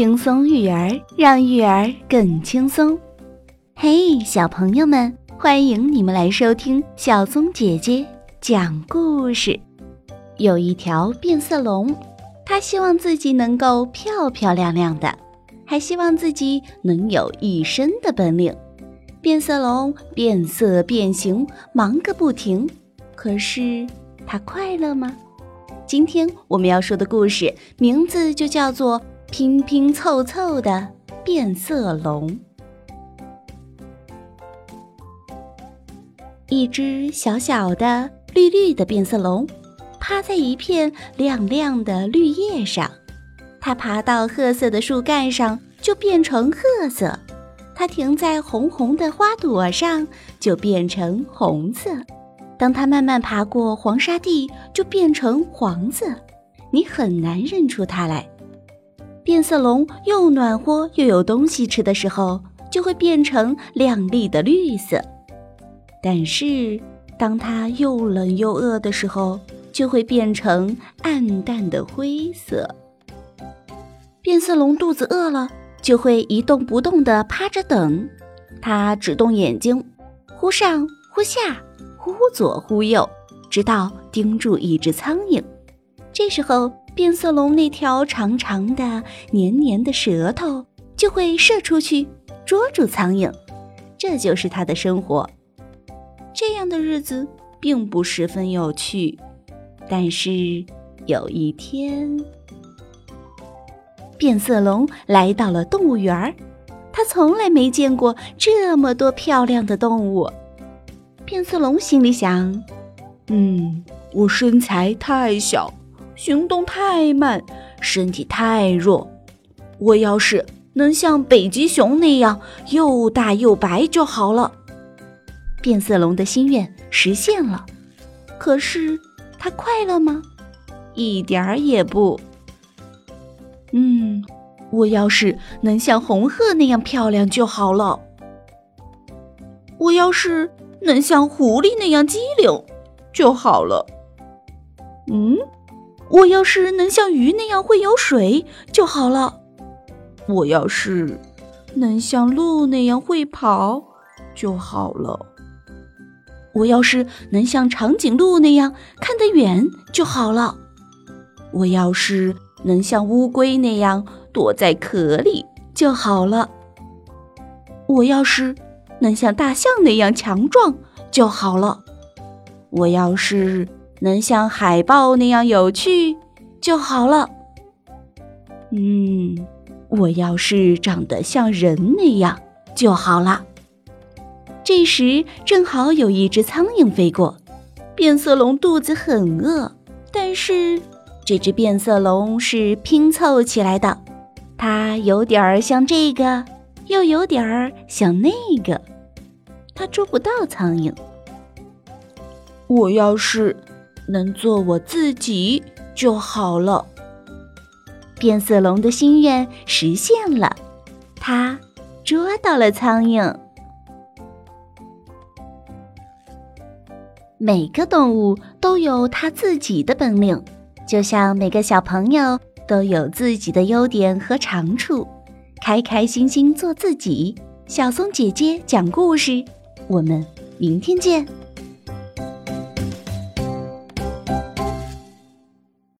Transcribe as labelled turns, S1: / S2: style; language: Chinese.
S1: 轻松育儿，让育儿更轻松。嘿，小朋友们，欢迎你们来收听小松姐姐讲故事。有一条变色龙，它希望自己能够漂漂亮亮的，还希望自己能有一身的本领。变色龙变色变形，忙个不停。可是，它快乐吗？今天我们要说的故事名字就叫做《拼拼凑凑的变色龙》。一只小小的绿绿的变色龙，趴在一片亮亮的绿叶上。它爬到褐色的树干上，就变成褐色；它停在红红的花朵上，就变成红色。当它慢慢爬过黄沙地，就变成黄色，你很难认出它来。变色龙又暖和又有东西吃的时候，就会变成亮丽的绿色。但是，当它又冷又饿的时候，就会变成暗淡的灰色。变色龙肚子饿了，就会一动不动地趴着等，它只动眼睛，忽上忽下。忽左忽右，直到盯住一只苍蝇。这时候，变色龙那条长长的、黏黏的舌头就会射出去，捉住苍蝇。这就是它的生活。这样的日子并不十分有趣。但是有一天，变色龙来到了动物园儿，它从来没见过这么多漂亮的动物。变色龙心里想：“嗯，我身材太小，行动太慢，身体太弱。我要是能像北极熊那样又大又白就好了。”变色龙的心愿实现了，可是它快乐吗？一点儿也不。嗯，我要是能像红鹤那样漂亮就好了。我要是……能像狐狸那样机灵就好了。嗯，我要是能像鱼那样会游水就好了。我要是能像鹿那样会跑就好了。我要是能像长颈鹿那样看得远就好了。我要是能像乌龟那样躲在壳里就好了。我要是。能像大象那样强壮就好了。我要是能像海豹那样有趣就好了。嗯，我要是长得像人那样就好了。这时正好有一只苍蝇飞过，变色龙肚子很饿，但是这只变色龙是拼凑起来的，它有点儿像这个。又有点儿像那个，它捉不到苍蝇。我要是能做我自己就好了。变色龙的心愿实现了，它捉到了苍蝇。每个动物都有它自己的本领，就像每个小朋友都有自己的优点和长处。开开心心做自己，小松姐姐讲故事，我们明天见。